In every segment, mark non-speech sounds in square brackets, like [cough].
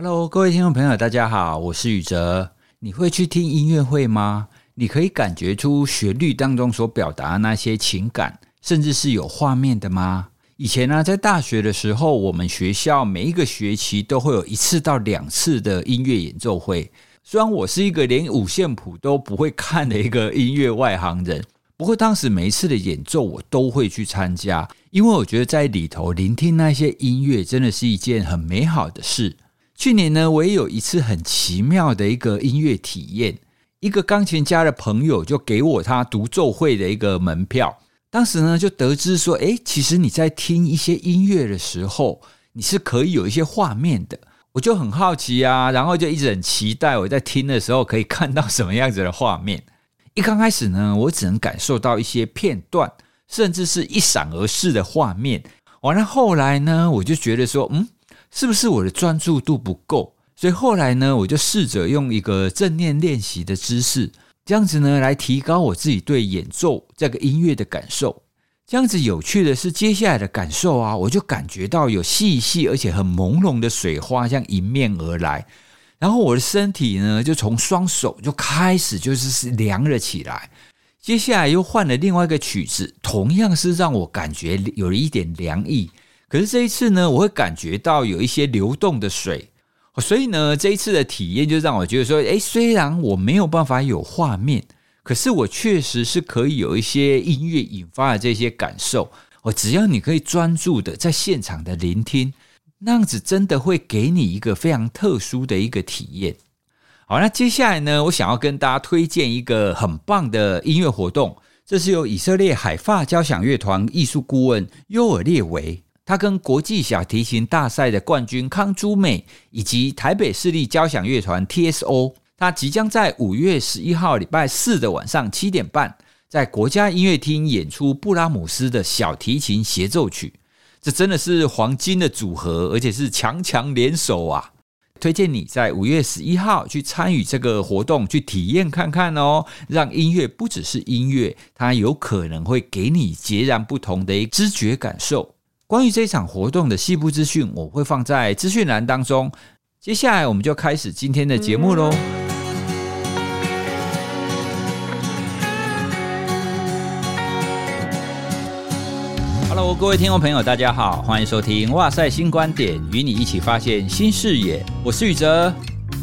Hello，各位听众朋友，大家好，我是宇哲。你会去听音乐会吗？你可以感觉出旋律当中所表达的那些情感，甚至是有画面的吗？以前呢，在大学的时候，我们学校每一个学期都会有一次到两次的音乐演奏会。虽然我是一个连五线谱都不会看的一个音乐外行人，不过当时每一次的演奏我都会去参加，因为我觉得在里头聆听那些音乐，真的是一件很美好的事。去年呢，我也有一次很奇妙的一个音乐体验。一个钢琴家的朋友就给我他独奏会的一个门票。当时呢，就得知说，诶，其实你在听一些音乐的时候，你是可以有一些画面的。我就很好奇啊，然后就一直很期待我在听的时候可以看到什么样子的画面。一刚开始呢，我只能感受到一些片段，甚至是一闪而逝的画面。完了后来呢，我就觉得说，嗯。是不是我的专注度不够？所以后来呢，我就试着用一个正念练习的姿势，这样子呢，来提高我自己对演奏这个音乐的感受。这样子有趣的是，接下来的感受啊，我就感觉到有细细而且很朦胧的水花这样迎面而来，然后我的身体呢，就从双手就开始就是是凉了起来。接下来又换了另外一个曲子，同样是让我感觉有了一点凉意。可是这一次呢，我会感觉到有一些流动的水，所以呢，这一次的体验就让我觉得说，诶，虽然我没有办法有画面，可是我确实是可以有一些音乐引发的这些感受。我只要你可以专注的在现场的聆听，那样子真的会给你一个非常特殊的一个体验。好，那接下来呢，我想要跟大家推荐一个很棒的音乐活动，这是由以色列海发交响乐团艺术顾问尤尔列维。他跟国际小提琴大赛的冠军康珠美，以及台北市立交响乐团 TSO，他即将在五月十一号礼拜四的晚上七点半，在国家音乐厅演出布拉姆斯的小提琴协奏曲。这真的是黄金的组合，而且是强强联手啊！推荐你在五月十一号去参与这个活动，去体验看看哦。让音乐不只是音乐，它有可能会给你截然不同的知觉感受。关于这场活动的细部资讯，我会放在资讯栏当中。接下来，我们就开始今天的节目喽。Hello，各位听众朋友，大家好，欢迎收听《哇塞新观点》，与你一起发现新视野。我是宇哲。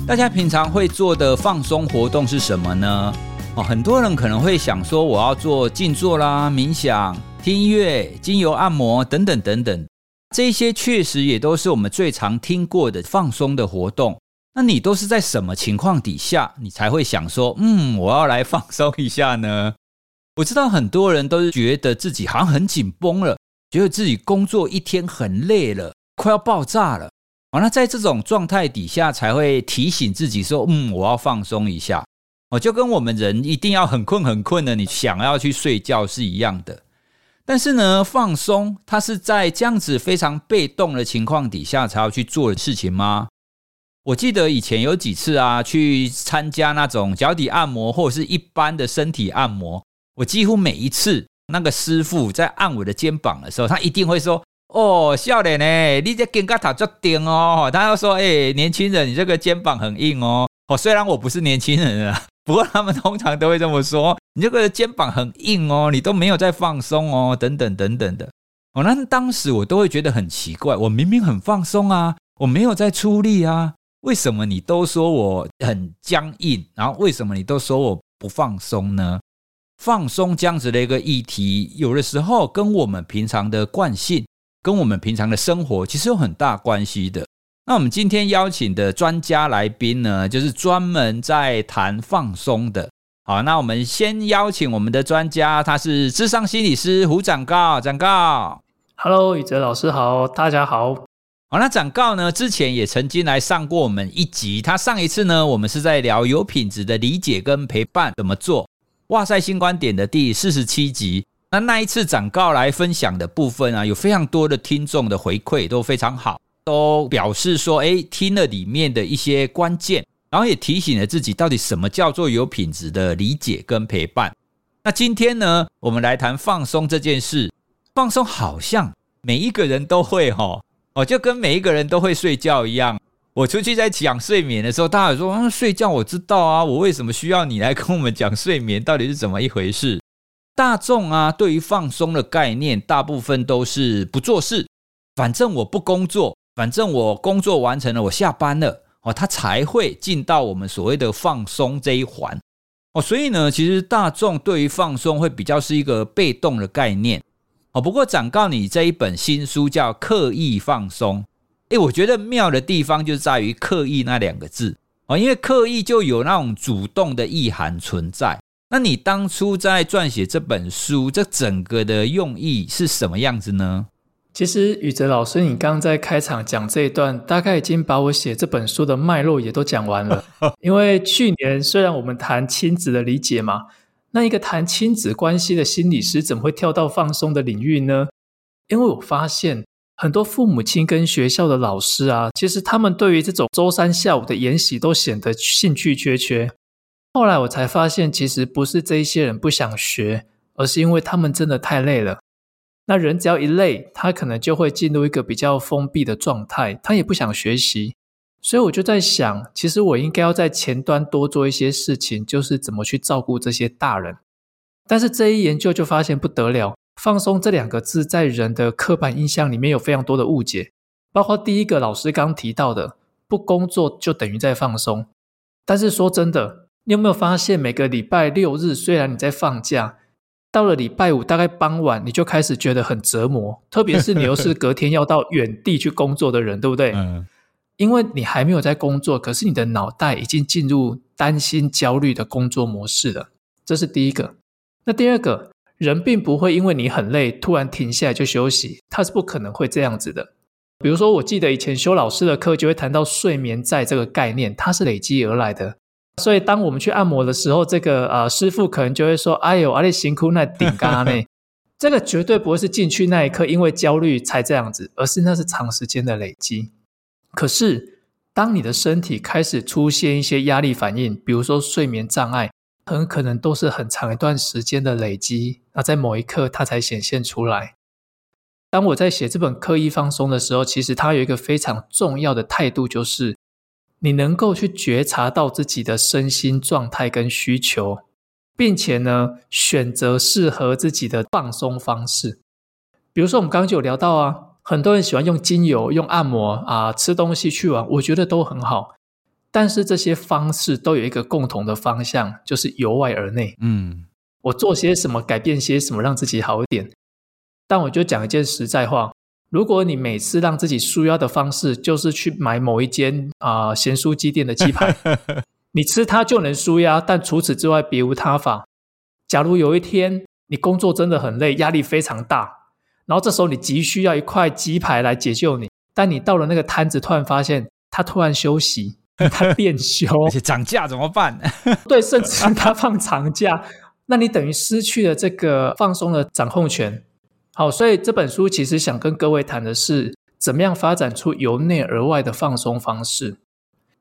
大家平常会做的放松活动是什么呢？哦，很多人可能会想说，我要做静坐啦、冥想。听音乐、精油按摩等等等等，这些确实也都是我们最常听过的放松的活动。那你都是在什么情况底下，你才会想说，嗯，我要来放松一下呢？我知道很多人都是觉得自己好像很紧绷了，觉得自己工作一天很累了，快要爆炸了。完了，在这种状态底下，才会提醒自己说，嗯，我要放松一下。我就跟我们人一定要很困很困的，你想要去睡觉是一样的。但是呢，放松它是在这样子非常被动的情况底下才要去做的事情吗？我记得以前有几次啊，去参加那种脚底按摩或者是一般的身体按摩，我几乎每一次那个师傅在按我的肩膀的时候，他一定会说：“哦，笑脸呢，你这肩胛头足硬哦。”他又说：“哎，年轻人，你这个肩膀很硬哦。”哦，虽然我不是年轻人啊。不过他们通常都会这么说：“你这个肩膀很硬哦，你都没有在放松哦，等等等等的。”哦，那当时我都会觉得很奇怪，我明明很放松啊，我没有在出力啊，为什么你都说我很僵硬？然后为什么你都说我不放松呢？放松这样子的一个议题，有的时候跟我们平常的惯性，跟我们平常的生活其实有很大关系的。那我们今天邀请的专家来宾呢，就是专门在谈放松的。好，那我们先邀请我们的专家，他是智商心理师胡展告，展告。Hello，宇哲老师好，大家好。好，那展告呢，之前也曾经来上过我们一集。他上一次呢，我们是在聊有品质的理解跟陪伴怎么做。哇塞新观点的第四十七集。那那一次展告来分享的部分啊，有非常多的听众的回馈都非常好。都表示说，哎，听了里面的一些关键，然后也提醒了自己，到底什么叫做有品质的理解跟陪伴。那今天呢，我们来谈放松这件事。放松好像每一个人都会哈，哦，就跟每一个人都会睡觉一样。我出去在讲睡眠的时候，大家说：“嗯，睡觉我知道啊，我为什么需要你来跟我们讲睡眠？到底是怎么一回事？”大众啊，对于放松的概念，大部分都是不做事，反正我不工作，反正我工作完成了，我下班了哦，他才会进到我们所谓的放松这一环哦。所以呢，其实大众对于放松会比较是一个被动的概念哦。不过，展告你这一本新书叫《刻意放松》，诶，我觉得妙的地方就在于“刻意”那两个字哦，因为刻意就有那种主动的意涵存在。那你当初在撰写这本书，这整个的用意是什么样子呢？其实宇哲老师，你刚刚在开场讲这一段，大概已经把我写这本书的脉络也都讲完了。[laughs] 因为去年虽然我们谈亲子的理解嘛，那一个谈亲子关系的心理师怎么会跳到放松的领域呢？因为我发现很多父母亲跟学校的老师啊，其实他们对于这种周三下午的研习都显得兴趣缺缺。后来我才发现，其实不是这一些人不想学，而是因为他们真的太累了。那人只要一累，他可能就会进入一个比较封闭的状态，他也不想学习。所以我就在想，其实我应该要在前端多做一些事情，就是怎么去照顾这些大人。但是这一研究就发现不得了，放松这两个字在人的刻板印象里面有非常多的误解，包括第一个老师刚提到的，不工作就等于在放松。但是说真的。你有没有发现，每个礼拜六日，虽然你在放假，到了礼拜五大概傍晚，你就开始觉得很折磨。特别是你又是隔天要到远地去工作的人，对不对？[laughs] 嗯。因为你还没有在工作，可是你的脑袋已经进入担心、焦虑的工作模式了。这是第一个。那第二个，人并不会因为你很累，突然停下来就休息，他是不可能会这样子的。比如说，我记得以前修老师的课，就会谈到睡眠债这个概念，它是累积而来的。所以，当我们去按摩的时候，这个呃师傅可能就会说：“哎呦，阿里辛苦那顶嘎呢。[laughs] ”这个绝对不会是进去那一刻因为焦虑才这样子，而是那是长时间的累积。可是，当你的身体开始出现一些压力反应，比如说睡眠障碍，很可能都是很长一段时间的累积，那在某一刻它才显现出来。当我在写这本《刻意放松》的时候，其实它有一个非常重要的态度，就是。你能够去觉察到自己的身心状态跟需求，并且呢，选择适合自己的放松方式。比如说，我们刚刚就有聊到啊，很多人喜欢用精油、用按摩啊、吃东西去玩，我觉得都很好。但是这些方式都有一个共同的方向，就是由外而内。嗯，我做些什么，改变些什么，让自己好一点。但我就讲一件实在话。如果你每次让自己舒压的方式就是去买某一间啊咸酥鸡店的鸡排，[laughs] 你吃它就能舒压，但除此之外别无他法。假如有一天你工作真的很累，压力非常大，然后这时候你急需要一块鸡排来解救你，但你到了那个摊子，突然发现它突然休息，它变休，[laughs] 而且涨价怎么办？[laughs] 对，甚至它放长假，那你等于失去了这个放松的掌控权。好，所以这本书其实想跟各位谈的是，怎么样发展出由内而外的放松方式。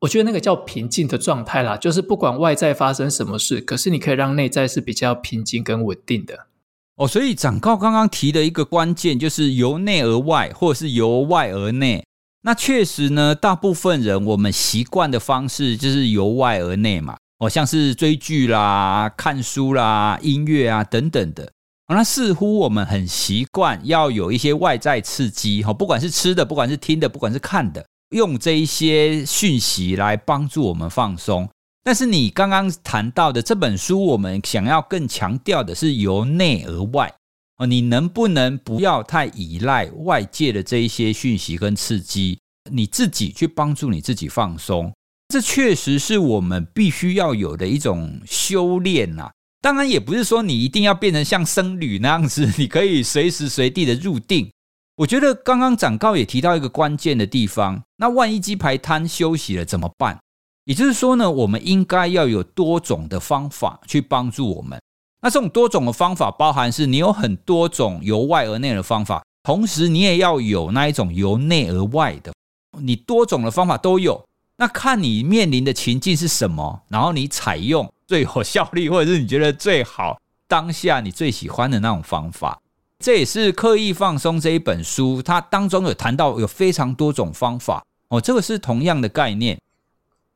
我觉得那个叫平静的状态啦，就是不管外在发生什么事，可是你可以让内在是比较平静跟稳定的。哦，所以长高刚刚提的一个关键就是由内而外，或者是由外而内。那确实呢，大部分人我们习惯的方式就是由外而内嘛，哦，像是追剧啦、看书啦、音乐啊等等的。那似乎我们很习惯要有一些外在刺激，哈，不管是吃的，不管是听的，不管是看的，用这一些讯息来帮助我们放松。但是你刚刚谈到的这本书，我们想要更强调的是由内而外，哦，你能不能不要太依赖外界的这一些讯息跟刺激，你自己去帮助你自己放松？这确实是我们必须要有的一种修炼呐。当然也不是说你一定要变成像僧侣那样子，你可以随时随地的入定。我觉得刚刚展誥也提到一个关键的地方，那万一鸡排摊休息了怎么办？也就是说呢，我们应该要有多种的方法去帮助我们。那这种多种的方法，包含是你有很多种由外而内的方法，同时你也要有那一种由内而外的，你多种的方法都有。那看你面临的情境是什么，然后你采用最有效率，或者是你觉得最好当下你最喜欢的那种方法。这也是刻意放松这一本书，它当中有谈到有非常多种方法。哦，这个是同样的概念。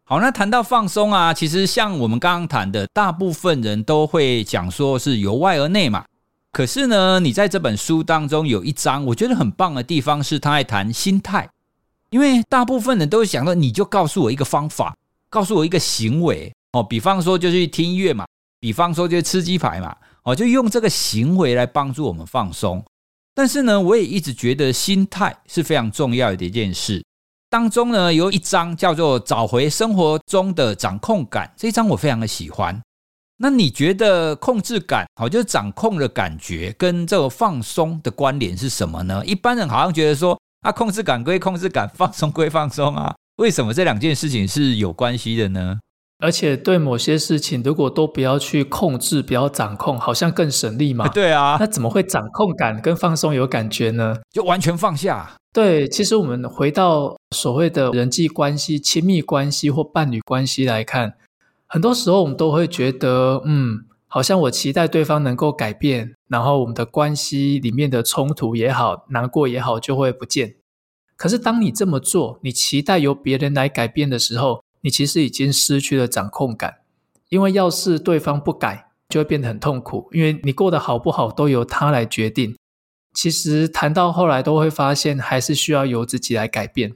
好，那谈到放松啊，其实像我们刚刚谈的，大部分人都会讲说是由外而内嘛。可是呢，你在这本书当中有一章，我觉得很棒的地方是，他在谈心态。因为大部分人都想到，你就告诉我一个方法，告诉我一个行为哦，比方说就去听音乐嘛，比方说就吃鸡排嘛，哦，就用这个行为来帮助我们放松。但是呢，我也一直觉得心态是非常重要的一件事。当中呢，有一章叫做“找回生活中的掌控感”，这一章我非常的喜欢。那你觉得控制感，好，就是掌控的感觉，跟这个放松的关联是什么呢？一般人好像觉得说，啊，控制感归控制感，放松归放松啊，为什么这两件事情是有关系的呢？而且对某些事情，如果都不要去控制，不要掌控，好像更省力嘛。[laughs] 对啊，那怎么会掌控感跟放松有感觉呢？就完全放下。对，其实我们回到所谓的人际关系、亲密关系或伴侣关系来看，很多时候我们都会觉得，嗯，好像我期待对方能够改变，然后我们的关系里面的冲突也好、难过也好，就会不见。可是当你这么做，你期待由别人来改变的时候，你其实已经失去了掌控感。因为要是对方不改，就会变得很痛苦，因为你过得好不好都由他来决定。其实谈到后来都会发现，还是需要由自己来改变。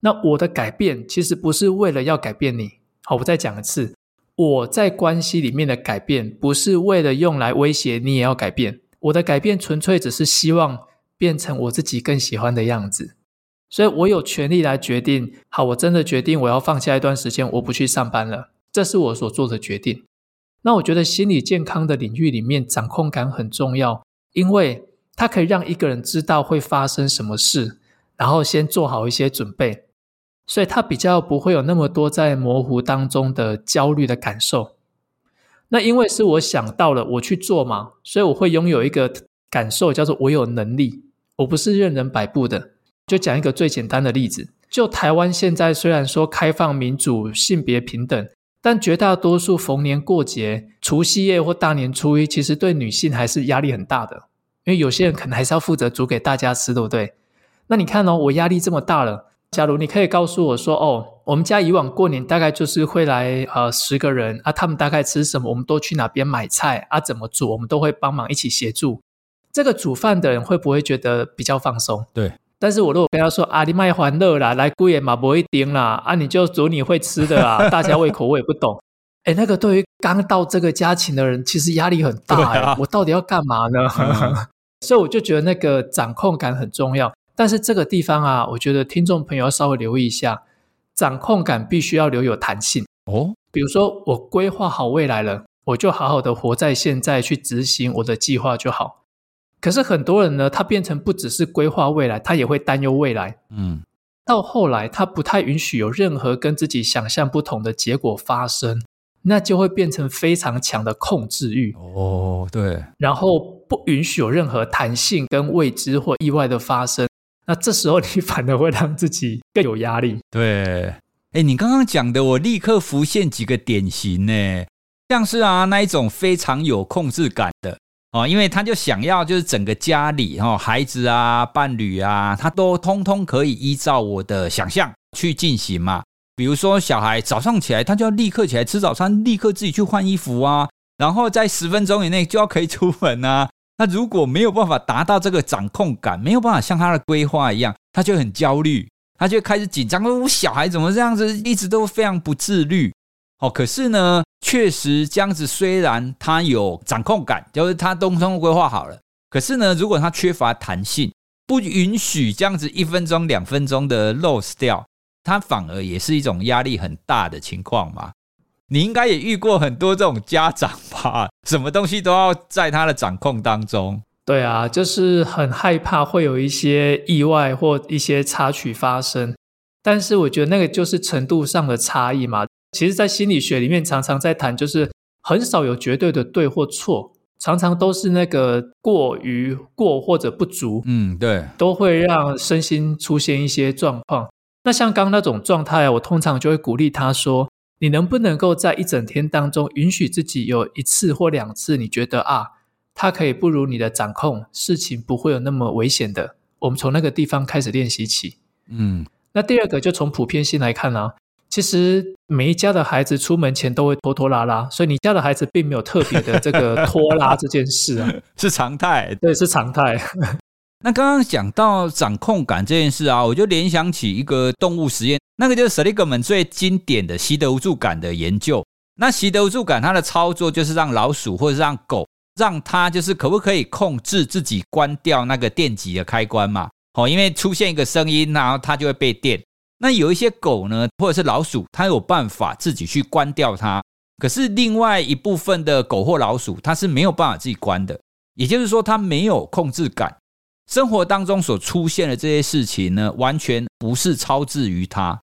那我的改变其实不是为了要改变你。好，我再讲一次，我在关系里面的改变不是为了用来威胁你也要改变。我的改变纯粹只是希望变成我自己更喜欢的样子。所以我有权利来决定。好，我真的决定我要放下一段时间，我不去上班了。这是我所做的决定。那我觉得心理健康的领域里面，掌控感很重要，因为它可以让一个人知道会发生什么事，然后先做好一些准备，所以他比较不会有那么多在模糊当中的焦虑的感受。那因为是我想到了，我去做嘛，所以我会拥有一个感受，叫做我有能力，我不是任人摆布的。就讲一个最简单的例子，就台湾现在虽然说开放民主、性别平等，但绝大多数逢年过节、除夕夜或大年初一，其实对女性还是压力很大的。因为有些人可能还是要负责煮给大家吃，对不对？那你看哦，我压力这么大了。假如你可以告诉我说，哦，我们家以往过年大概就是会来呃十个人啊，他们大概吃什么，我们都去哪边买菜啊，怎么煮，我们都会帮忙一起协助。这个煮饭的人会不会觉得比较放松？对。但是我如果跟他说啊，你卖欢乐啦，来姑爷嘛不会盯啦，啊，你就煮你会吃的啊，[laughs] 大家胃口我也不懂。哎，那个对于刚到这个家庭的人，其实压力很大哎，啊，我到底要干嘛呢？[laughs] 嗯 [laughs] 所以我就觉得那个掌控感很重要，但是这个地方啊，我觉得听众朋友要稍微留意一下，掌控感必须要留有弹性哦。比如说我规划好未来了，我就好好的活在现在去执行我的计划就好。可是很多人呢，他变成不只是规划未来，他也会担忧未来。嗯，到后来他不太允许有任何跟自己想象不同的结果发生。那就会变成非常强的控制欲哦，对，然后不允许有任何弹性跟未知或意外的发生。那这时候你反而会让自己更有压力。对，哎，你刚刚讲的，我立刻浮现几个典型呢，像是啊那一种非常有控制感的哦，因为他就想要就是整个家里哦，孩子啊、伴侣啊，他都通通可以依照我的想象去进行嘛。比如说，小孩早上起来，他就要立刻起来吃早餐，立刻自己去换衣服啊，然后在十分钟以内就要可以出门啊。[laughs] 那如果没有办法达到这个掌控感，没有办法像他的规划一样，他就很焦虑，他就开始紧张。：“我小孩怎么这样子，一直都非常不自律。”哦，可是呢，确实这样子，虽然他有掌控感，就是他东东规划好了，可是呢，如果他缺乏弹性，不允许这样子一分钟、两分钟的 lose 掉。他反而也是一种压力很大的情况嘛？你应该也遇过很多这种家长吧？[laughs] 什么东西都要在他的掌控当中。对啊，就是很害怕会有一些意外或一些插曲发生。但是我觉得那个就是程度上的差异嘛。其实，在心理学里面常常在谈，就是很少有绝对的对或错，常常都是那个过于过或者不足。嗯，对，都会让身心出现一些状况。那像刚刚那种状态啊，我通常就会鼓励他说：“你能不能够在一整天当中，允许自己有一次或两次，你觉得啊，他可以不如你的掌控，事情不会有那么危险的。我们从那个地方开始练习起。”嗯，那第二个就从普遍性来看啊，其实每一家的孩子出门前都会拖拖拉拉，所以你家的孩子并没有特别的这个拖拉这件事啊，[laughs] 是常态，对，是常态。[laughs] 那刚刚讲到掌控感这件事啊，我就联想起一个动物实验，那个就是 Seligman 最经典的习得无助感的研究。那习得无助感它的操作就是让老鼠或者是让狗，让它就是可不可以控制自己关掉那个电极的开关嘛？哦，因为出现一个声音，然后它就会被电。那有一些狗呢，或者是老鼠，它有办法自己去关掉它。可是另外一部分的狗或老鼠，它是没有办法自己关的，也就是说，它没有控制感。生活当中所出现的这些事情呢，完全不是超自于他，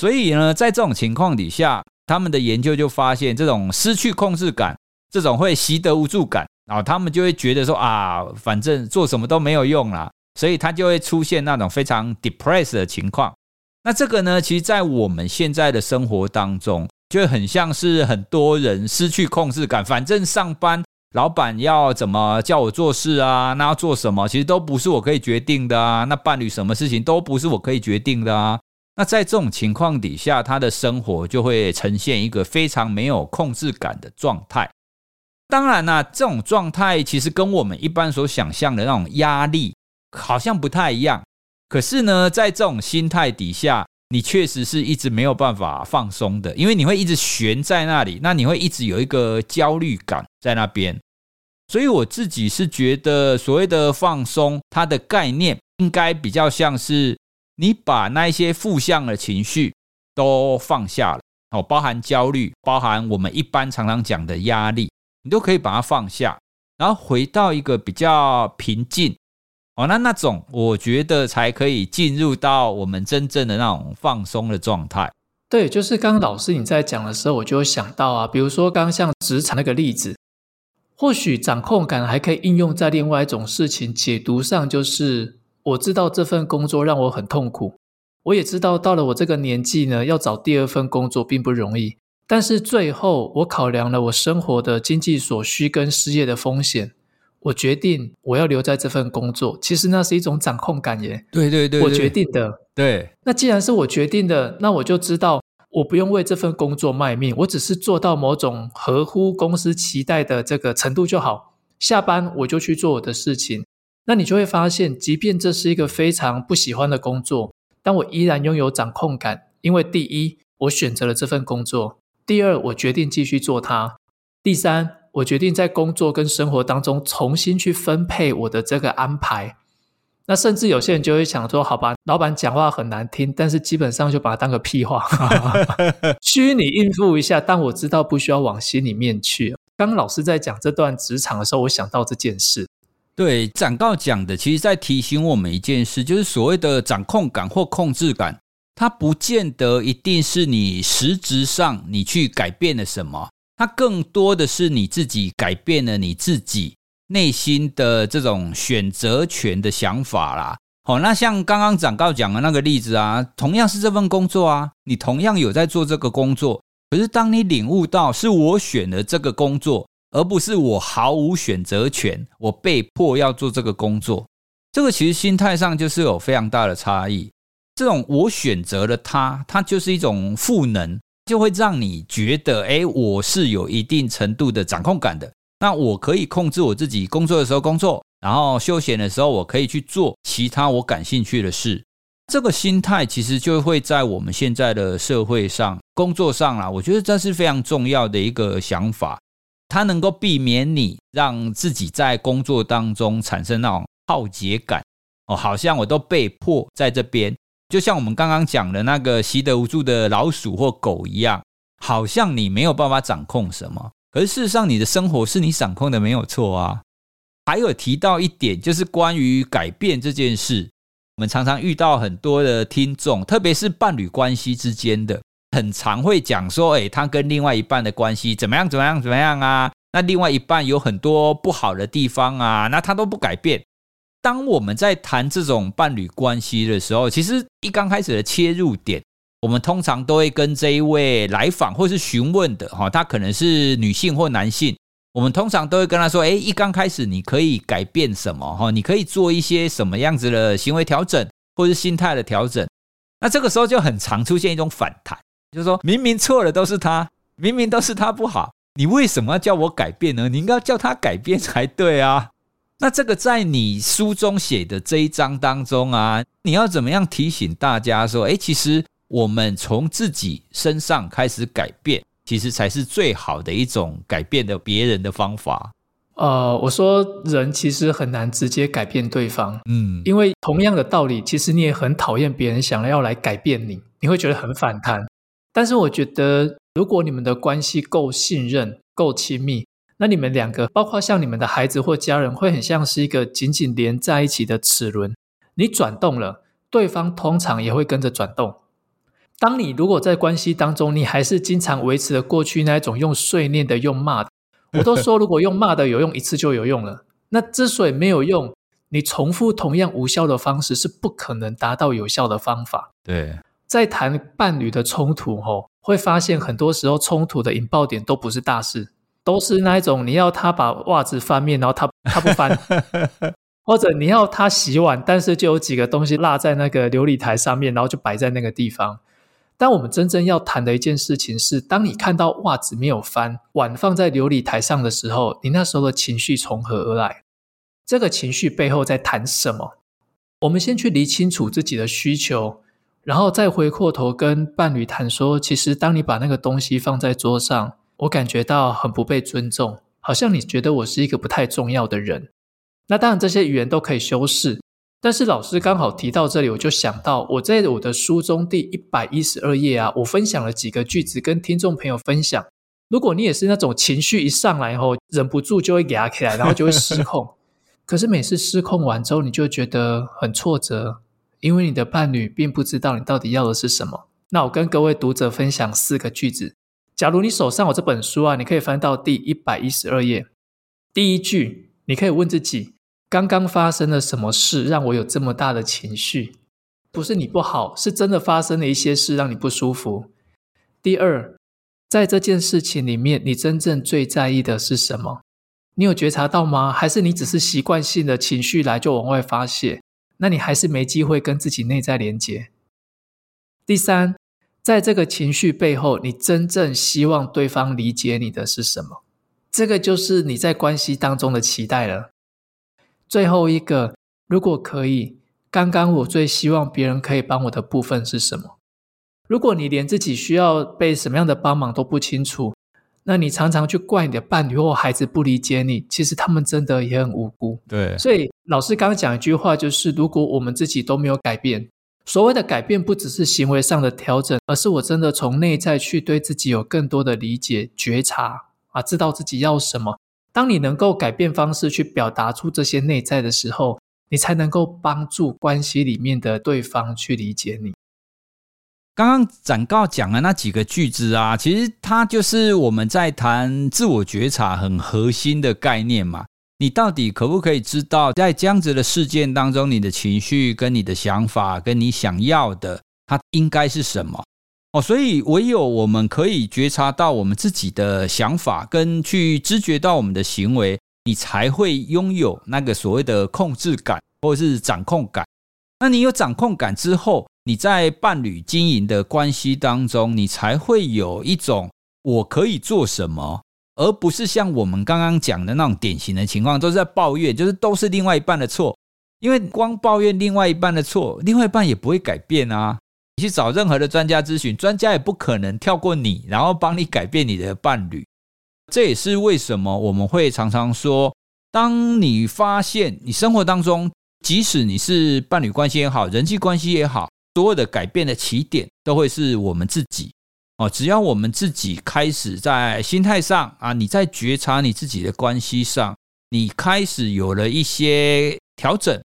所以呢，在这种情况底下，他们的研究就发现，这种失去控制感，这种会习得无助感，然后他们就会觉得说啊，反正做什么都没有用啦，所以他就会出现那种非常 depressed 的情况。那这个呢，其实在我们现在的生活当中，就很像是很多人失去控制感，反正上班。老板要怎么叫我做事啊？那要做什么？其实都不是我可以决定的啊。那伴侣什么事情都不是我可以决定的啊。那在这种情况底下，他的生活就会呈现一个非常没有控制感的状态。当然啦，这种状态其实跟我们一般所想象的那种压力好像不太一样。可是呢，在这种心态底下，你确实是一直没有办法放松的，因为你会一直悬在那里，那你会一直有一个焦虑感在那边。所以我自己是觉得，所谓的放松，它的概念应该比较像是你把那些负向的情绪都放下了，哦，包含焦虑，包含我们一般常常讲的压力，你都可以把它放下，然后回到一个比较平静。哦，那那种我觉得才可以进入到我们真正的那种放松的状态。对，就是刚刚老师你在讲的时候，我就想到啊，比如说刚刚像职场那个例子，或许掌控感还可以应用在另外一种事情解读上，就是我知道这份工作让我很痛苦，我也知道到了我这个年纪呢，要找第二份工作并不容易，但是最后我考量了我生活的经济所需跟失业的风险。我决定我要留在这份工作，其实那是一种掌控感耶。对对对，对，我决定的。对，那既然是我决定的，那我就知道我不用为这份工作卖命，我只是做到某种合乎公司期待的这个程度就好。下班我就去做我的事情。那你就会发现，即便这是一个非常不喜欢的工作，但我依然拥有掌控感，因为第一，我选择了这份工作；第二，我决定继续做它；第三。我决定在工作跟生活当中重新去分配我的这个安排。那甚至有些人就会想说：“好吧，老板讲话很难听，但是基本上就把它当个屁话，[laughs] 虚拟应付一下。”但我知道不需要往心里面去。刚刚老师在讲这段职场的时候，我想到这件事。对，展告讲的，其实在提醒我们一件事，就是所谓的掌控感或控制感，它不见得一定是你实质上你去改变了什么。它更多的是你自己改变了你自己内心的这种选择权的想法啦。好，那像刚刚展告讲的那个例子啊，同样是这份工作啊，你同样有在做这个工作，可是当你领悟到是我选了这个工作，而不是我毫无选择权，我被迫要做这个工作，这个其实心态上就是有非常大的差异。这种我选择了它，它就是一种赋能。就会让你觉得，哎，我是有一定程度的掌控感的。那我可以控制我自己工作的时候工作，然后休闲的时候，我可以去做其他我感兴趣的事。这个心态其实就会在我们现在的社会上、工作上啦，我觉得这是非常重要的一个想法。它能够避免你让自己在工作当中产生那种耗竭感。哦，好像我都被迫在这边。就像我们刚刚讲的那个习得无助的老鼠或狗一样，好像你没有办法掌控什么，可是事实上你的生活是你掌控的，没有错啊。还有提到一点，就是关于改变这件事，我们常常遇到很多的听众，特别是伴侣关系之间的，很常会讲说，哎，他跟另外一半的关系怎么样，怎么样，怎么样啊？那另外一半有很多不好的地方啊，那他都不改变。当我们在谈这种伴侣关系的时候，其实一刚开始的切入点，我们通常都会跟这一位来访或是询问的哈，他可能是女性或男性，我们通常都会跟他说：诶，一刚开始你可以改变什么哈？你可以做一些什么样子的行为调整或是心态的调整。那这个时候就很常出现一种反弹，就是说明明错了都是他，明明都是他不好，你为什么要叫我改变呢？你应该叫他改变才对啊。那这个在你书中写的这一章当中啊，你要怎么样提醒大家说，哎，其实我们从自己身上开始改变，其实才是最好的一种改变的别人的方法。呃，我说人其实很难直接改变对方，嗯，因为同样的道理，其实你也很讨厌别人想要来改变你，你会觉得很反弹。但是我觉得，如果你们的关系够信任、够亲密。那你们两个，包括像你们的孩子或家人，会很像是一个紧紧连在一起的齿轮。你转动了，对方通常也会跟着转动。当你如果在关系当中，你还是经常维持了过去那一种用碎念的、用骂的，我都说，如果用骂的有用一次就有用了。那之所以没有用，你重复同样无效的方式是不可能达到有效的方法。对，在谈伴侣的冲突后，会发现很多时候冲突的引爆点都不是大事。都是那一种，你要他把袜子翻面，然后他他不翻，[laughs] 或者你要他洗碗，但是就有几个东西落在那个琉璃台上面，然后就摆在那个地方。但我们真正要谈的一件事情是，当你看到袜子没有翻，碗放在琉璃台上的时候，你那时候的情绪从何而来？这个情绪背后在谈什么？我们先去理清楚自己的需求，然后再回过头跟伴侣谈说，其实当你把那个东西放在桌上。我感觉到很不被尊重，好像你觉得我是一个不太重要的人。那当然，这些语言都可以修饰。但是老师刚好提到这里，我就想到我在我的书中第一百一十二页啊，我分享了几个句子跟听众朋友分享。如果你也是那种情绪一上来后，忍不住就会压起来，然后就会失控。可是每次失控完之后，你就觉得很挫折，因为你的伴侣并不知道你到底要的是什么。那我跟各位读者分享四个句子。假如你手上有这本书啊，你可以翻到第一百一十二页。第一句，你可以问自己：刚刚发生了什么事让我有这么大的情绪？不是你不好，是真的发生了一些事让你不舒服。第二，在这件事情里面，你真正最在意的是什么？你有觉察到吗？还是你只是习惯性的情绪来就往外发泄？那你还是没机会跟自己内在连接。第三。在这个情绪背后，你真正希望对方理解你的是什么？这个就是你在关系当中的期待了。最后一个，如果可以，刚刚我最希望别人可以帮我的部分是什么？如果你连自己需要被什么样的帮忙都不清楚，那你常常去怪你的伴侣或孩子不理解你，其实他们真的也很无辜。对，所以老师刚刚讲一句话，就是如果我们自己都没有改变。所谓的改变，不只是行为上的调整，而是我真的从内在去对自己有更多的理解、觉察啊，知道自己要什么。当你能够改变方式去表达出这些内在的时候，你才能够帮助关系里面的对方去理解你。刚刚展告讲的那几个句子啊，其实它就是我们在谈自我觉察很核心的概念嘛。你到底可不可以知道，在这样子的事件当中，你的情绪跟你的想法跟你想要的，它应该是什么？哦，所以唯有我们可以觉察到我们自己的想法，跟去知觉到我们的行为，你才会拥有那个所谓的控制感或是掌控感。那你有掌控感之后，你在伴侣经营的关系当中，你才会有一种我可以做什么。而不是像我们刚刚讲的那种典型的情况，都是在抱怨，就是都是另外一半的错。因为光抱怨另外一半的错，另外一半也不会改变啊。你去找任何的专家咨询，专家也不可能跳过你，然后帮你改变你的伴侣。这也是为什么我们会常常说，当你发现你生活当中，即使你是伴侣关系也好，人际关系也好，所有的改变的起点都会是我们自己。哦，只要我们自己开始在心态上啊，你在觉察你自己的关系上，你开始有了一些调整，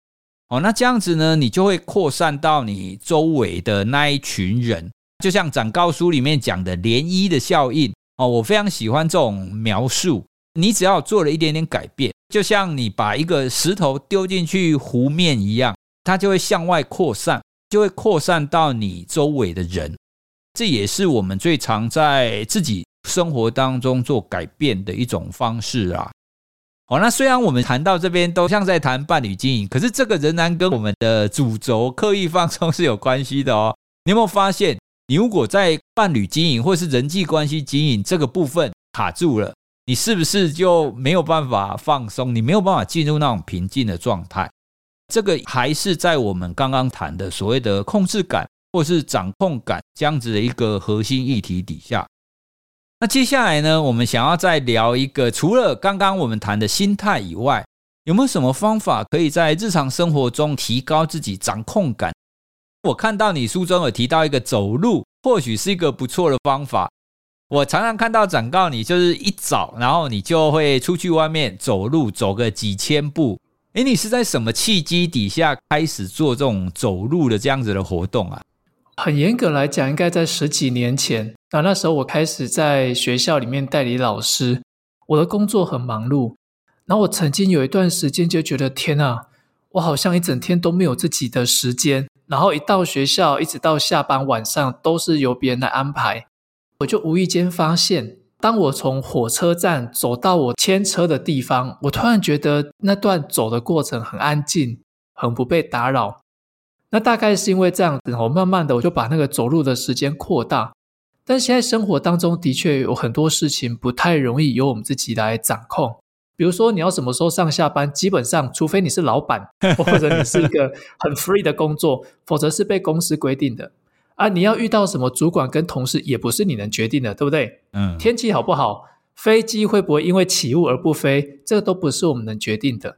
哦，那这样子呢，你就会扩散到你周围的那一群人，就像展告书里面讲的涟漪的效应哦，我非常喜欢这种描述。你只要做了一点点改变，就像你把一个石头丢进去湖面一样，它就会向外扩散，就会扩散到你周围的人。这也是我们最常在自己生活当中做改变的一种方式啊。好，那虽然我们谈到这边都像在谈伴侣经营，可是这个仍然跟我们的主轴刻意放松是有关系的哦。你有没有发现，你如果在伴侣经营或是人际关系经营这个部分卡住了，你是不是就没有办法放松？你没有办法进入那种平静的状态？这个还是在我们刚刚谈的所谓的控制感或是掌控感这样子的一个核心议题底下。那接下来呢，我们想要再聊一个，除了刚刚我们谈的心态以外，有没有什么方法可以在日常生活中提高自己掌控感？我看到你书中有提到一个走路，或许是一个不错的方法。我常常看到展告，你就是一早，然后你就会出去外面走路，走个几千步。诶，你是在什么契机底下开始做这种走路的这样子的活动啊？很严格来讲，应该在十几年前。那那时候我开始在学校里面代理老师，我的工作很忙碌。然后我曾经有一段时间就觉得，天啊，我好像一整天都没有自己的时间。然后一到学校，一直到下班晚上，都是由别人来安排。我就无意间发现，当我从火车站走到我牵车的地方，我突然觉得那段走的过程很安静，很不被打扰。那大概是因为这样子，我慢慢的我就把那个走路的时间扩大。但现在生活当中的确有很多事情不太容易由我们自己来掌控。比如说，你要什么时候上下班，基本上除非你是老板，[laughs] 或者你是一个很 free 的工作，否则是被公司规定的。啊，你要遇到什么主管跟同事，也不是你能决定的，对不对？嗯。天气好不好，飞机会不会因为起雾而不飞，这个都不是我们能决定的。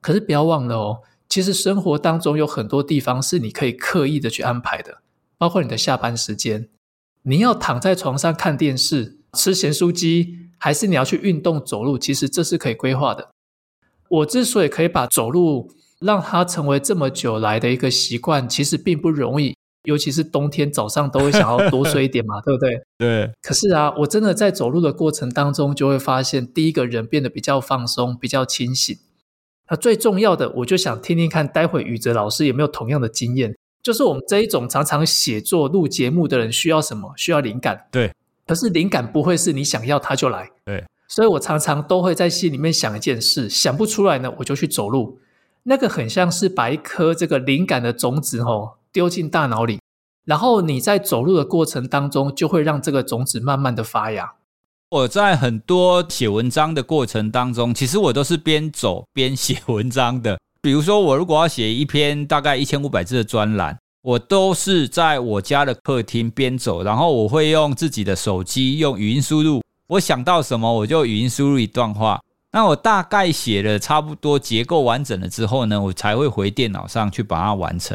可是不要忘了哦，其实生活当中有很多地方是你可以刻意的去安排的，包括你的下班时间。你要躺在床上看电视，吃咸酥鸡。还是你要去运动走路，其实这是可以规划的。我之所以可以把走路让它成为这么久来的一个习惯，其实并不容易，尤其是冬天早上都会想要多睡一点嘛，[laughs] 对不对？对。可是啊，我真的在走路的过程当中，就会发现第一个人变得比较放松，比较清醒。那最重要的，我就想听听看，待会宇哲老师有没有同样的经验？就是我们这一种常常写作录节目的人，需要什么？需要灵感。对。可是灵感不会是你想要它就来，对，所以我常常都会在心里面想一件事，想不出来呢，我就去走路。那个很像是把一颗这个灵感的种子哦丢进大脑里，然后你在走路的过程当中，就会让这个种子慢慢的发芽。我在很多写文章的过程当中，其实我都是边走边写文章的。[laughs] 比如说，我如果要写一篇大概一千五百字的专栏。我都是在我家的客厅边走，然后我会用自己的手机用语音输入，我想到什么我就语音输入一段话。那我大概写了差不多结构完整了之后呢，我才会回电脑上去把它完成。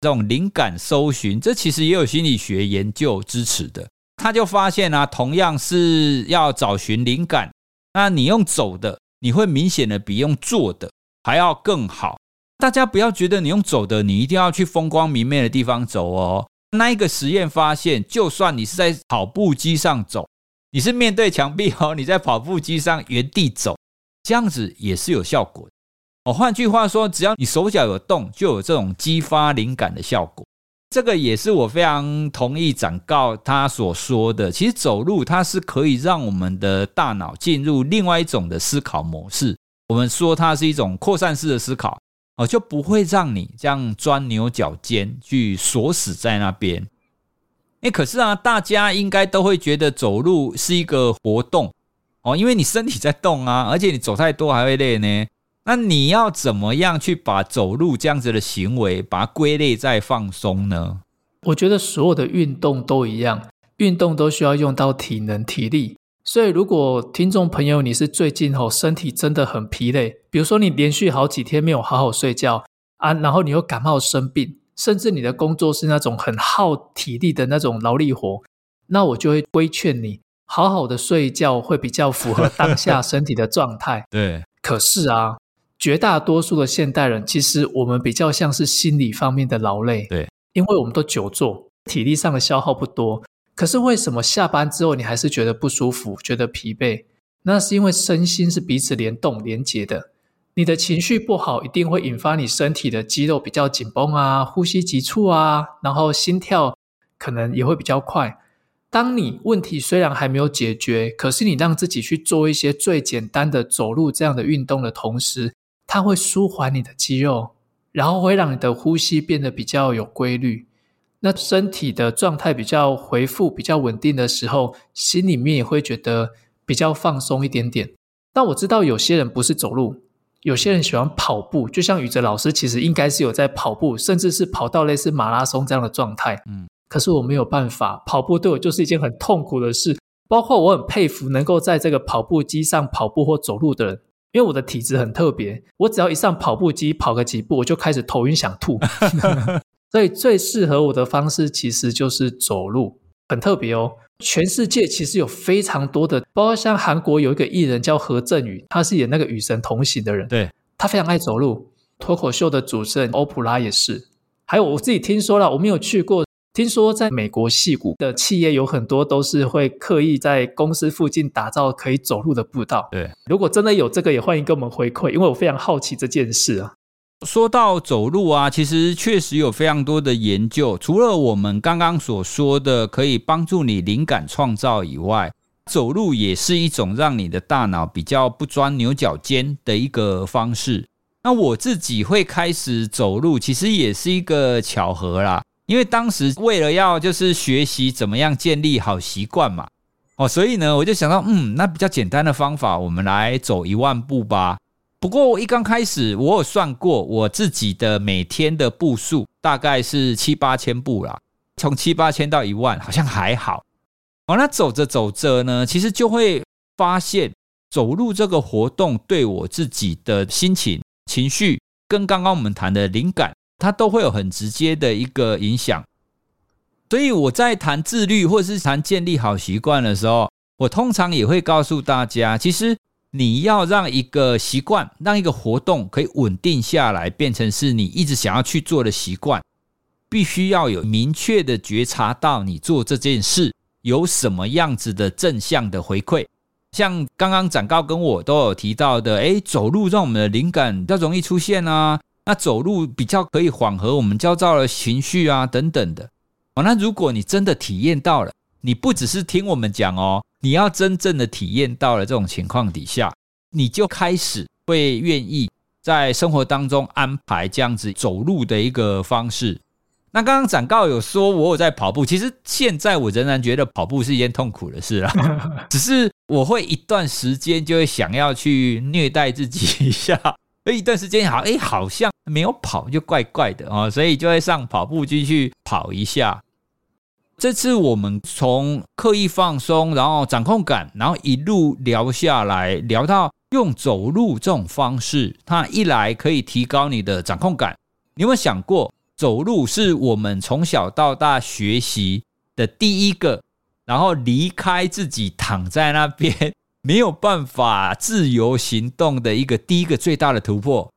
这种灵感搜寻，这其实也有心理学研究支持的。他就发现啊，同样是要找寻灵感，那你用走的，你会明显的比用坐的还要更好。大家不要觉得你用走的，你一定要去风光明媚的地方走哦。那一个实验发现，就算你是在跑步机上走，你是面对墙壁哦，[laughs] 你在跑步机上原地走，这样子也是有效果的。哦，换句话说，只要你手脚有动，就有这种激发灵感的效果。这个也是我非常同意展告他所说的。其实走路它是可以让我们的大脑进入另外一种的思考模式。我们说它是一种扩散式的思考。哦，就不会让你这样钻牛角尖，去锁死在那边。诶，可是啊，大家应该都会觉得走路是一个活动哦，因为你身体在动啊，而且你走太多还会累呢。那你要怎么样去把走路这样子的行为，把它归类在放松呢？我觉得所有的运动都一样，运动都需要用到体能、体力。所以，如果听众朋友你是最近吼身体真的很疲累，比如说你连续好几天没有好好睡觉啊，然后你又感冒生病，甚至你的工作是那种很耗体力的那种劳力活，那我就会规劝你好好的睡觉，会比较符合当下身体的状态。[laughs] 对。可是啊，绝大多数的现代人，其实我们比较像是心理方面的劳累。对。因为我们都久坐，体力上的消耗不多。可是为什么下班之后你还是觉得不舒服、觉得疲惫？那是因为身心是彼此联动、连结的。你的情绪不好，一定会引发你身体的肌肉比较紧绷啊，呼吸急促啊，然后心跳可能也会比较快。当你问题虽然还没有解决，可是你让自己去做一些最简单的走路这样的运动的同时，它会舒缓你的肌肉，然后会让你的呼吸变得比较有规律。那身体的状态比较回复、比较稳定的时候，心里面也会觉得比较放松一点点。但我知道有些人不是走路，有些人喜欢跑步，就像宇哲老师，其实应该是有在跑步，甚至是跑到类似马拉松这样的状态。嗯，可是我没有办法，跑步对我就是一件很痛苦的事。包括我很佩服能够在这个跑步机上跑步或走路的人，因为我的体质很特别，我只要一上跑步机跑个几步，我就开始头晕想吐。[laughs] 所以最适合我的方式其实就是走路，很特别哦。全世界其实有非常多的，包括像韩国有一个艺人叫何振宇，他是演那个《与神同行》的人，对，他非常爱走路。脱口秀的主持人欧普拉也是，还有我自己听说了，我没有去过。听说在美国戏谷的企业有很多都是会刻意在公司附近打造可以走路的步道。对，如果真的有这个，也欢迎跟我们回馈，因为我非常好奇这件事啊。说到走路啊，其实确实有非常多的研究，除了我们刚刚所说的可以帮助你灵感创造以外，走路也是一种让你的大脑比较不钻牛角尖的一个方式。那我自己会开始走路，其实也是一个巧合啦。因为当时为了要就是学习怎么样建立好习惯嘛，哦，所以呢，我就想到，嗯，那比较简单的方法，我们来走一万步吧。不过一刚开始，我有算过我自己的每天的步数大概是七八千步啦，从七八千到一万好像还好。哦，那走着走着呢，其实就会发现走路这个活动对我自己的心情、情绪，跟刚刚我们谈的灵感。它都会有很直接的一个影响，所以我在谈自律或者是谈建立好习惯的时候，我通常也会告诉大家，其实你要让一个习惯，让一个活动可以稳定下来，变成是你一直想要去做的习惯，必须要有明确的觉察到你做这件事有什么样子的正向的回馈，像刚刚展高跟我都有提到的，诶，走路让我们的灵感比较容易出现啊。那走路比较可以缓和我们焦躁的情绪啊，等等的。哦，那如果你真的体验到了，你不只是听我们讲哦，你要真正的体验到了这种情况底下，你就开始会愿意在生活当中安排这样子走路的一个方式。那刚刚展告有说我有在跑步，其实现在我仍然觉得跑步是一件痛苦的事啦，[laughs] 只是我会一段时间就会想要去虐待自己一下。有一段时间好，哎，好像没有跑就怪怪的哦，所以就会上跑步机去跑一下。这次我们从刻意放松，然后掌控感，然后一路聊下来，聊到用走路这种方式，它一来可以提高你的掌控感。你有没有想过，走路是我们从小到大学习的第一个，然后离开自己躺在那边。没有办法自由行动的一个第一个最大的突破。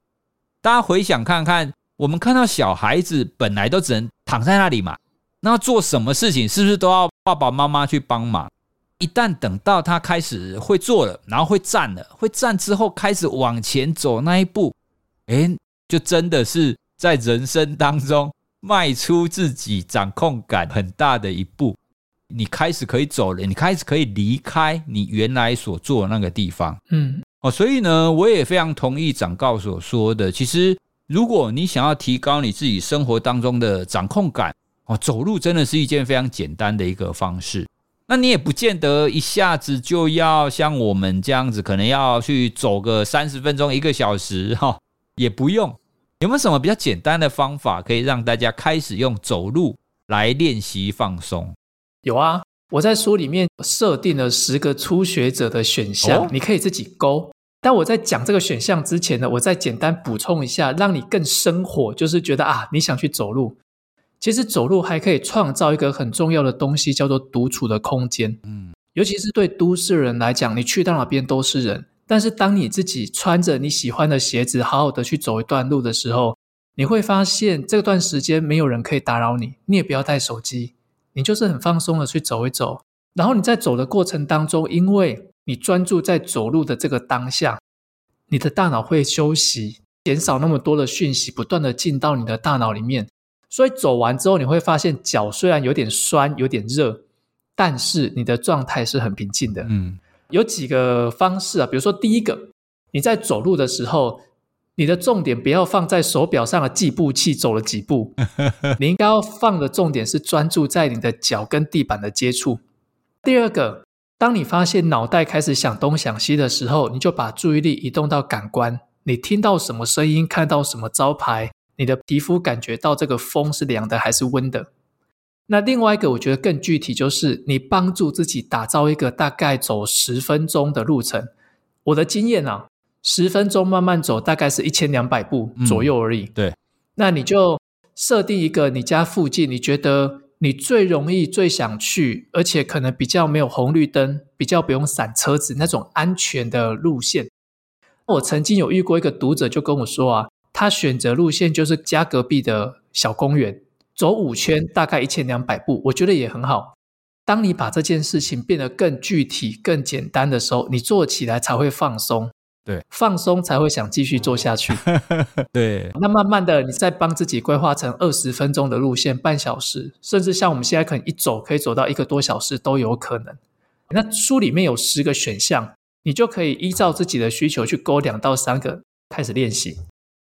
大家回想看看，我们看到小孩子本来都只能躺在那里嘛，那做什么事情是不是都要爸爸妈妈去帮忙？一旦等到他开始会坐了，然后会站了，会站之后开始往前走那一步，诶，就真的是在人生当中迈出自己掌控感很大的一步。你开始可以走了，你开始可以离开你原来所做的那个地方，嗯，哦，所以呢，我也非常同意长告所说的。其实，如果你想要提高你自己生活当中的掌控感，哦，走路真的是一件非常简单的一个方式。那你也不见得一下子就要像我们这样子，可能要去走个三十分钟、一个小时，哈，也不用。有没有什么比较简单的方法，可以让大家开始用走路来练习放松？有啊，我在书里面设定了十个初学者的选项，哦、你可以自己勾。但我在讲这个选项之前呢，我再简单补充一下，让你更生活，就是觉得啊，你想去走路。其实走路还可以创造一个很重要的东西，叫做独处的空间。嗯，尤其是对都市人来讲，你去到哪边都是人。但是当你自己穿着你喜欢的鞋子，好好的去走一段路的时候，你会发现这段时间没有人可以打扰你，你也不要带手机。你就是很放松的去走一走，然后你在走的过程当中，因为你专注在走路的这个当下，你的大脑会休息，减少那么多的讯息不断的进到你的大脑里面，所以走完之后你会发现脚虽然有点酸，有点热，但是你的状态是很平静的。嗯，有几个方式啊，比如说第一个，你在走路的时候，你的重点不要放在手表上的计步器走了几步，[laughs] 你应该要放的重点是专注在你的脚跟地板的接触。第二个，当你发现脑袋开始想东想西的时候，你就把注意力移动到感官，你听到什么声音，看到什么招牌，你的皮肤感觉到这个风是凉的还是温的。那另外一个，我觉得更具体，就是你帮助自己打造一个大概走十分钟的路程。我的经验啊。十分钟慢慢走，大概是一千两百步左右而已。嗯，对，那你就设定一个你家附近，你觉得你最容易、最想去，而且可能比较没有红绿灯，比较不用闪车子那种安全的路线。我曾经有遇过一个读者就跟我说啊，他选择路线就是家隔壁的小公园，走五圈，大概一千两百步，我觉得也很好。当你把这件事情变得更具体、更简单的时候，你做起来才会放松。对，放松才会想继续做下去。[laughs] 对，那慢慢的，你再帮自己规划成二十分钟的路线，半小时，甚至像我们现在可能一走可以走到一个多小时都有可能。那书里面有十个选项，你就可以依照自己的需求去勾两到三个开始练习。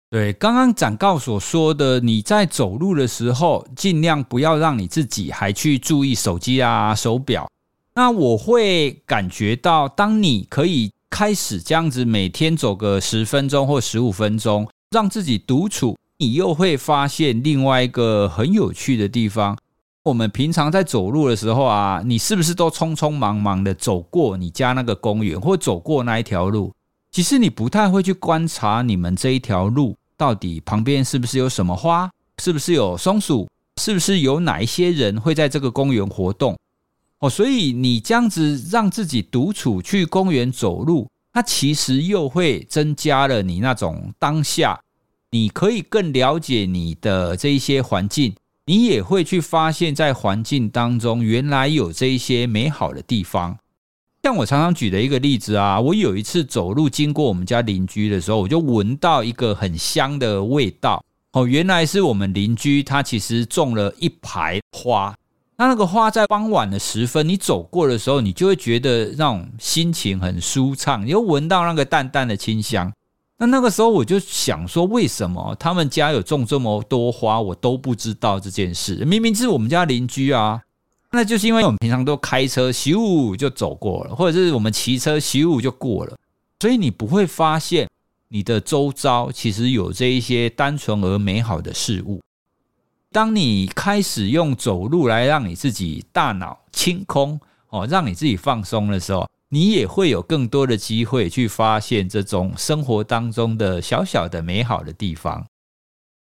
对，刚刚展告所说的，你在走路的时候，尽量不要让你自己还去注意手机啊、手表。那我会感觉到，当你可以。开始这样子，每天走个十分钟或十五分钟，让自己独处，你又会发现另外一个很有趣的地方。我们平常在走路的时候啊，你是不是都匆匆忙忙的走过你家那个公园，或走过那一条路？其实你不太会去观察你们这一条路到底旁边是不是有什么花，是不是有松鼠，是不是有哪一些人会在这个公园活动。哦，所以你这样子让自己独处去公园走路，它其实又会增加了你那种当下，你可以更了解你的这一些环境，你也会去发现，在环境当中原来有这一些美好的地方。像我常常举的一个例子啊，我有一次走路经过我们家邻居的时候，我就闻到一个很香的味道。哦，原来是我们邻居他其实种了一排花。那那个花在傍晚的时分，你走过的时候，你就会觉得那种心情很舒畅，你又闻到那个淡淡的清香。那那个时候我就想说，为什么他们家有种这么多花，我都不知道这件事？明明是我们家邻居啊，那就是因为我们平常都开车咻就走过了，或者是我们骑车咻就过了，所以你不会发现你的周遭其实有这一些单纯而美好的事物。当你开始用走路来让你自己大脑清空哦，让你自己放松的时候，你也会有更多的机会去发现这种生活当中的小小的美好的地方。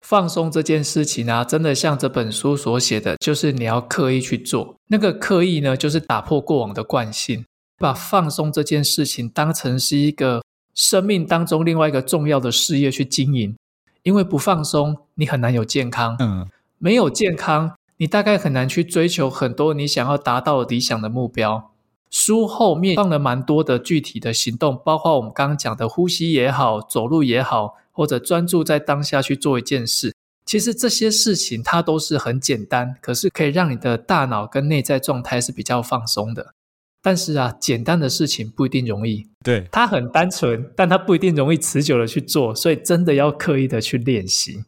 放松这件事情啊，真的像这本书所写的，就是你要刻意去做。那个刻意呢，就是打破过往的惯性，把放松这件事情当成是一个生命当中另外一个重要的事业去经营。因为不放松，你很难有健康。嗯。没有健康，你大概很难去追求很多你想要达到理想的目标。书后面放了蛮多的具体的行动，包括我们刚刚讲的呼吸也好，走路也好，或者专注在当下去做一件事。其实这些事情它都是很简单，可是可以让你的大脑跟内在状态是比较放松的。但是啊，简单的事情不一定容易。对，它很单纯，但它不一定容易持久的去做，所以真的要刻意的去练习。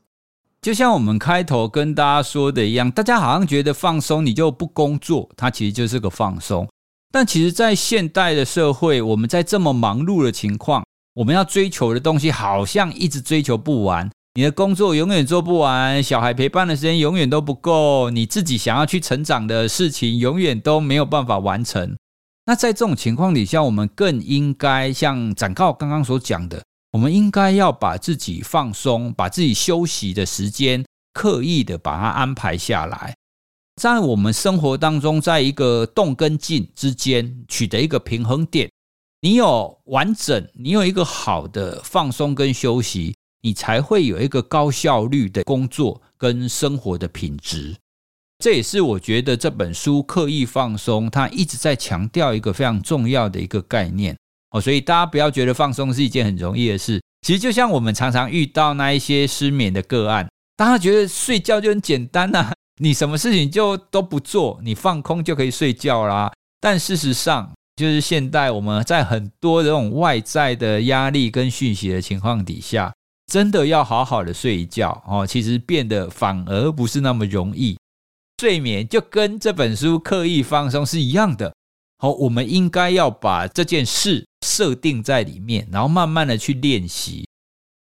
就像我们开头跟大家说的一样，大家好像觉得放松，你就不工作，它其实就是个放松。但其实，在现代的社会，我们在这么忙碌的情况，我们要追求的东西好像一直追求不完。你的工作永远做不完，小孩陪伴的时间永远都不够，你自己想要去成长的事情永远都没有办法完成。那在这种情况底下，我们更应该像展告刚刚所讲的。我们应该要把自己放松，把自己休息的时间刻意的把它安排下来，在我们生活当中，在一个动跟静之间取得一个平衡点。你有完整，你有一个好的放松跟休息，你才会有一个高效率的工作跟生活的品质。这也是我觉得这本书刻意放松，它一直在强调一个非常重要的一个概念。哦，所以大家不要觉得放松是一件很容易的事。其实就像我们常常遇到那一些失眠的个案，大家觉得睡觉就很简单呐，你什么事情就都不做，你放空就可以睡觉啦。但事实上，就是现代我们在很多这种外在的压力跟讯息的情况底下，真的要好好的睡一觉哦，其实变得反而不是那么容易。睡眠就跟这本书刻意放松是一样的。好，我们应该要把这件事设定在里面，然后慢慢的去练习。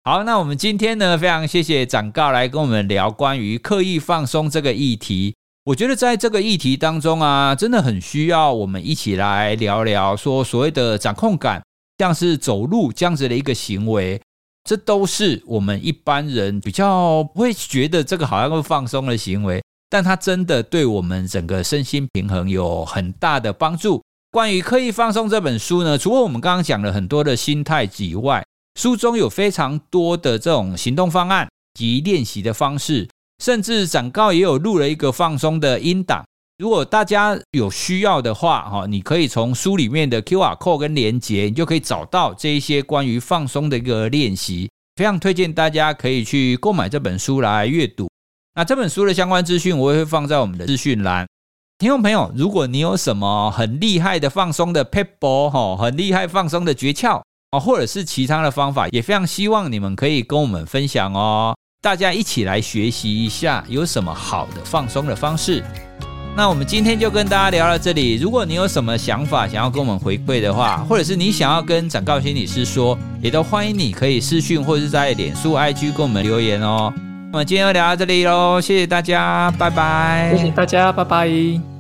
好，那我们今天呢，非常谢谢展告来跟我们聊关于刻意放松这个议题。我觉得在这个议题当中啊，真的很需要我们一起来聊聊，说所谓的掌控感，像是走路这样子的一个行为，这都是我们一般人比较不会觉得这个好像会放松的行为，但它真的对我们整个身心平衡有很大的帮助。关于刻意放松这本书呢，除了我们刚刚讲了很多的心态以外，书中有非常多的这种行动方案及练习的方式。甚至展告也有录了一个放松的音档，如果大家有需要的话，哈，你可以从书里面的 QR code 跟连接，你就可以找到这一些关于放松的一个练习。非常推荐大家可以去购买这本书来阅读。那这本书的相关资讯我也会放在我们的资讯栏。听众朋友，如果你有什么很厉害的放松的撇步，哈，很厉害放松的诀窍啊，或者是其他的方法，也非常希望你们可以跟我们分享哦。大家一起来学习一下，有什么好的放松的方式？那我们今天就跟大家聊到这里。如果你有什么想法想要跟我们回馈的话，或者是你想要跟展告心理师说，也都欢迎你可以私讯或者是在脸书、IG 跟我们留言哦。那么今天就聊到这里喽，谢谢大家，拜拜。谢谢大家，拜拜。